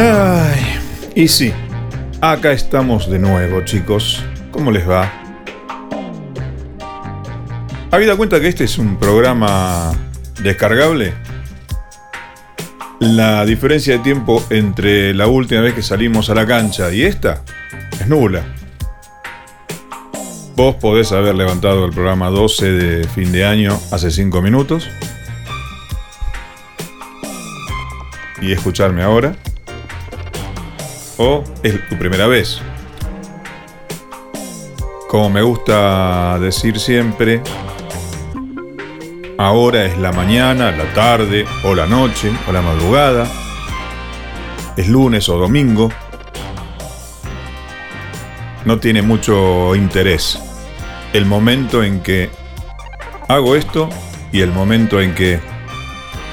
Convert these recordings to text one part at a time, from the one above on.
Ay, y sí, acá estamos de nuevo, chicos. ¿Cómo les va? ¿Habida cuenta que este es un programa descargable? La diferencia de tiempo entre la última vez que salimos a la cancha y esta es nula. Vos podés haber levantado el programa 12 de fin de año hace 5 minutos y escucharme ahora o es tu primera vez. Como me gusta decir siempre, ahora es la mañana, la tarde o la noche o la madrugada, es lunes o domingo, no tiene mucho interés el momento en que hago esto y el momento en que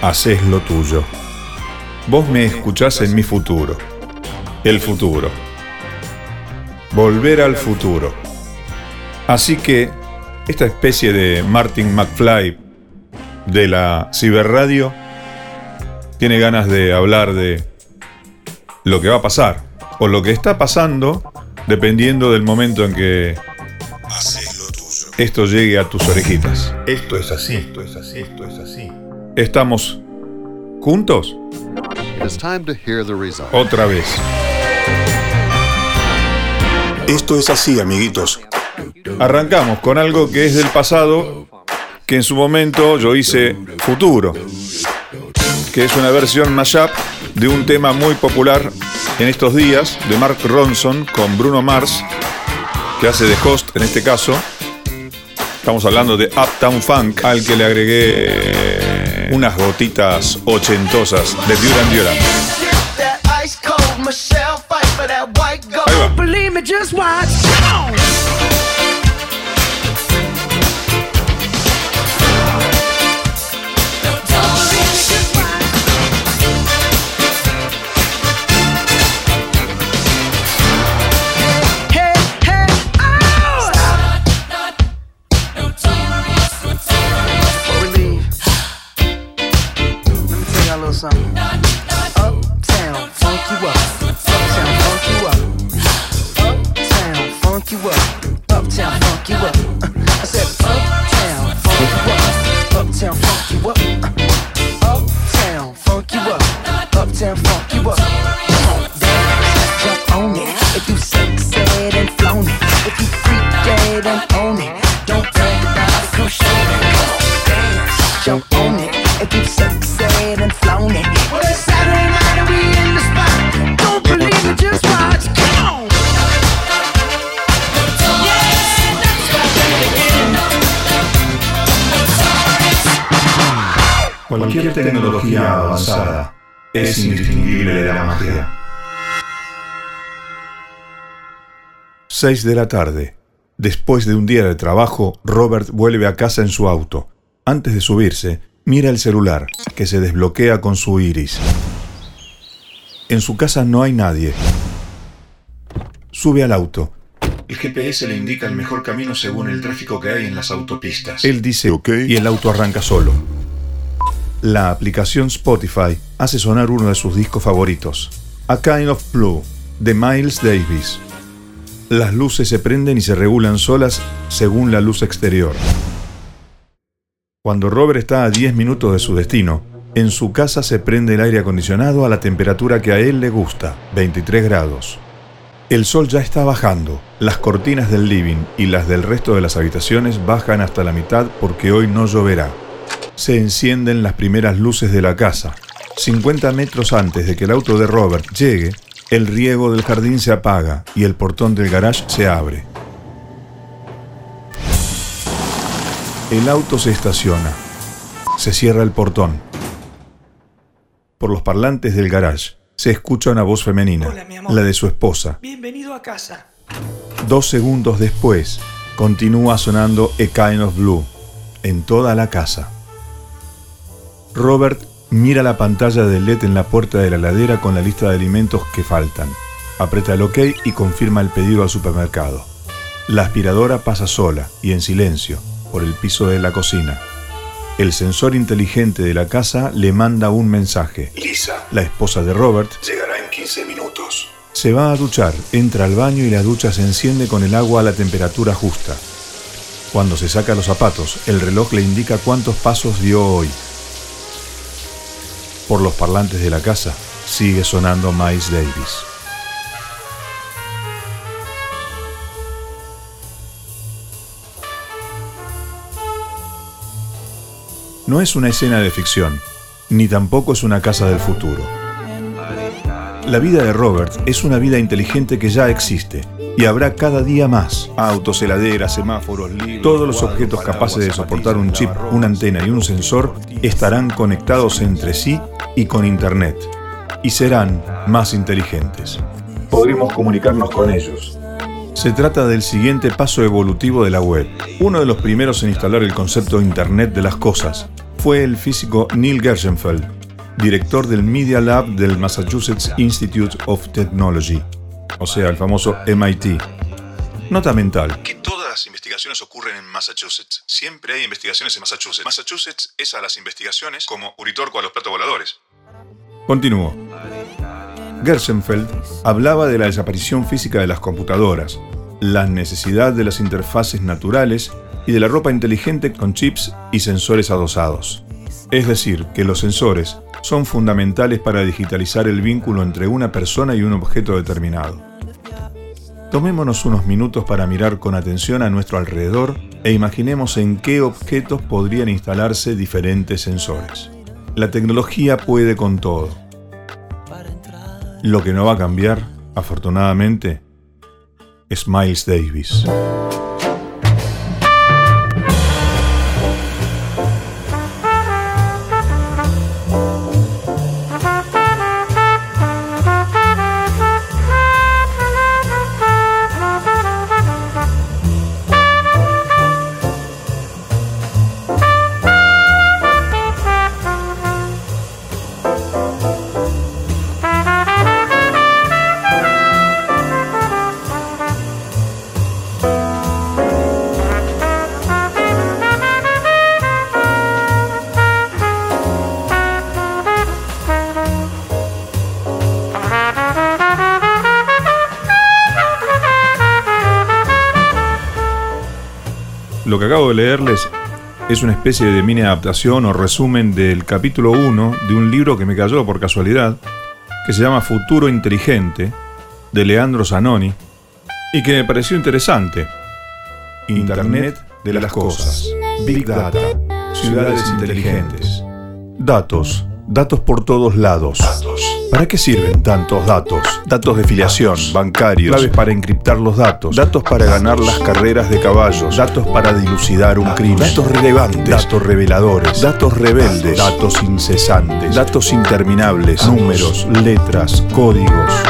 haces lo tuyo. Vos me escuchás en mi futuro el futuro. Volver al futuro. Así que esta especie de Martin McFly de la ciberradio tiene ganas de hablar de lo que va a pasar o lo que está pasando dependiendo del momento en que esto llegue a tus orejitas. Esto es así, esto es así, esto es así. ¿Estamos juntos? Otra vez. Esto es así, amiguitos. Arrancamos con algo que es del pasado, que en su momento yo hice futuro, que es una versión mashup de un tema muy popular en estos días de Mark Ronson con Bruno Mars, que hace de host en este caso. Estamos hablando de Uptown Funk, al que le agregué unas gotitas ochentosas de Duran Duran. Me, just watch. Cualquier tecnología avanzada es indistinguible de la magia. 6 de la tarde. Después de un día de trabajo, Robert vuelve a casa en su auto. Antes de subirse, mira el celular, que se desbloquea con su iris. En su casa no hay nadie. Sube al auto. El GPS le indica el mejor camino según el tráfico que hay en las autopistas. Él dice ok y el auto arranca solo. La aplicación Spotify hace sonar uno de sus discos favoritos, A Kind of Blue, de Miles Davis. Las luces se prenden y se regulan solas según la luz exterior. Cuando Robert está a 10 minutos de su destino, en su casa se prende el aire acondicionado a la temperatura que a él le gusta, 23 grados. El sol ya está bajando, las cortinas del living y las del resto de las habitaciones bajan hasta la mitad porque hoy no lloverá. Se encienden las primeras luces de la casa. 50 metros antes de que el auto de Robert llegue, el riego del jardín se apaga y el portón del garage se abre. El auto se estaciona. Se cierra el portón. Por los parlantes del garage se escucha una voz femenina, la de su esposa. Bienvenido a casa. Dos segundos después, continúa sonando A Kind of Blue en toda la casa. Robert mira la pantalla del LED en la puerta de la ladera con la lista de alimentos que faltan. Aprieta el OK y confirma el pedido al supermercado. La aspiradora pasa sola y en silencio por el piso de la cocina. El sensor inteligente de la casa le manda un mensaje. Lisa, La esposa de Robert llegará en 15 minutos. Se va a duchar, entra al baño y la ducha se enciende con el agua a la temperatura justa. Cuando se saca los zapatos, el reloj le indica cuántos pasos dio hoy. Por los parlantes de la casa sigue sonando Miles Davis. No es una escena de ficción, ni tampoco es una casa del futuro. La vida de Robert es una vida inteligente que ya existe y habrá cada día más. Autos, heladeras, semáforos, libros. Todos los objetos capaces de soportar un chip, una antena y un sensor estarán conectados entre sí y con Internet y serán más inteligentes. Podremos comunicarnos con ellos. Se trata del siguiente paso evolutivo de la web. Uno de los primeros en instalar el concepto Internet de las cosas fue el físico Neil Gershenfeld, director del Media Lab del Massachusetts Institute of Technology, o sea, el famoso MIT. Nota mental. Que todas las investigaciones ocurren en Massachusetts. Siempre hay investigaciones en Massachusetts. Massachusetts es a las investigaciones como Uritorco a los platos voladores. Continúo. Gershenfeld hablaba de la desaparición física de las computadoras, la necesidad de las interfaces naturales y de la ropa inteligente con chips y sensores adosados. Es decir, que los sensores son fundamentales para digitalizar el vínculo entre una persona y un objeto determinado. Tomémonos unos minutos para mirar con atención a nuestro alrededor e imaginemos en qué objetos podrían instalarse diferentes sensores. La tecnología puede con todo. Lo que no va a cambiar, afortunadamente, es Miles Davis. Lo que acabo de leerles es una especie de mini adaptación o resumen del capítulo 1 de un libro que me cayó por casualidad, que se llama Futuro Inteligente, de Leandro Zanoni, y que me pareció interesante. Internet de las cosas, Big Data, ciudades inteligentes, datos, datos por todos lados. ¿Para qué sirven tantos datos? Datos de filiación, bancarios, claves para encriptar los datos, datos para ganar las carreras de caballos, datos para dilucidar un crimen, datos relevantes, datos reveladores, datos rebeldes, datos incesantes, datos interminables, números, letras, códigos.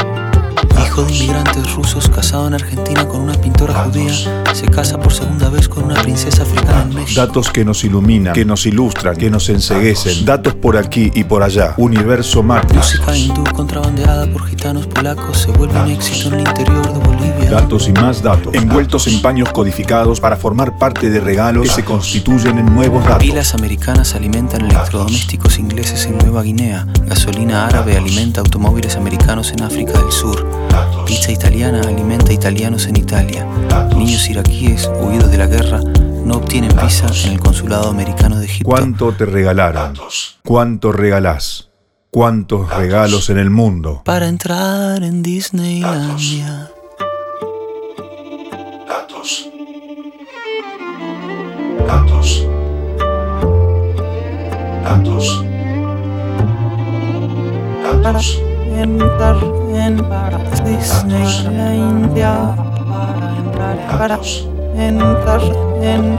Hijo de inmigrantes rusos casado en Argentina con una pintora judía, se casa por segunda vez con una princesa africana en México. Datos que nos iluminan, que nos ilustran, que nos enseguecen. Datos por aquí y por allá. Universo Matrix. Música hindú contrabandeada por gitanos polacos se vuelve un éxito en el interior de Bolivia. Datos y más datos, envueltos en paños codificados para formar parte de regalos que se constituyen en nuevos datos. Pilas americanas alimentan electrodomésticos ingleses en Nueva Guinea. Gasolina árabe alimenta automóviles americanos en África del Sur. Pizza italiana alimenta italianos en Italia. Niños iraquíes huidos de la guerra no obtienen visa en el consulado americano de Egipto. ¿Cuánto te regalaron? ¿Cuánto regalás? ¿Cuántos regalos en el mundo? Para entrar en Disneylandia. Datos. Datos. Datos. Datos. entrar en Disneylandia. Para entrar en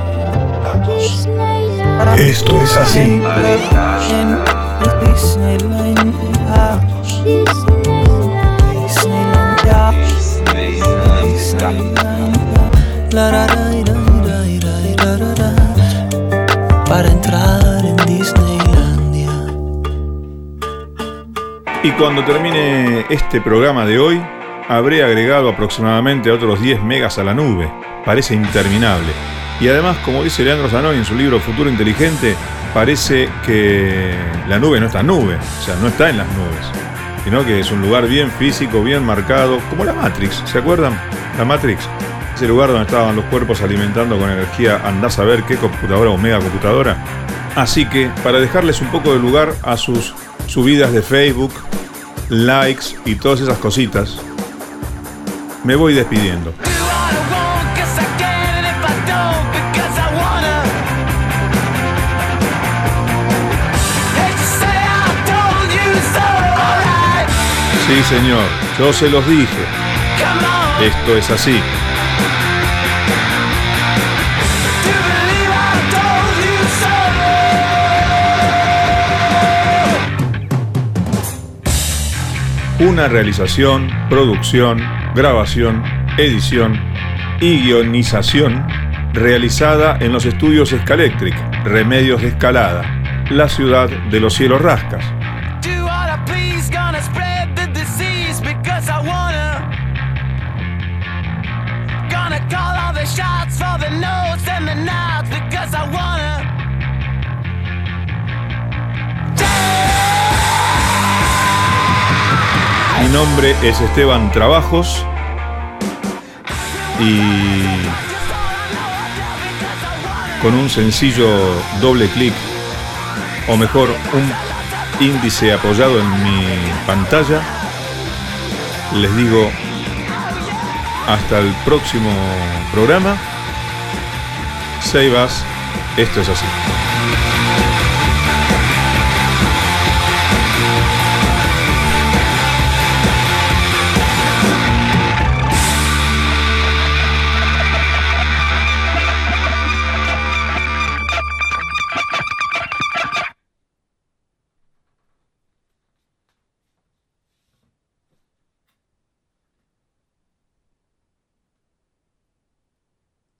Esto es así. en Disneylandia. Para entrar en Disneylandia. Y cuando termine este programa de hoy, habré agregado aproximadamente otros 10 megas a la nube. Parece interminable. Y además, como dice Leandro Zanoni en su libro Futuro Inteligente, parece que la nube no está en nube, o sea, no está en las nubes. sino que es un lugar bien físico, bien marcado, como la Matrix, ¿se acuerdan? La Matrix, ese lugar donde estaban los cuerpos alimentando con energía, andás a ver qué computadora o mega computadora. Así que, para dejarles un poco de lugar a sus subidas de Facebook, likes y todas esas cositas, me voy despidiendo. Sí, señor, yo se los dije. Esto es así. Una realización, producción, grabación, edición y guionización realizada en los estudios Scalectric, Remedios de Escalada, la ciudad de los cielos rascas. Mi nombre es Esteban Trabajos y con un sencillo doble clic o mejor un índice apoyado en mi pantalla les digo hasta el próximo programa. Seibas, esto es así.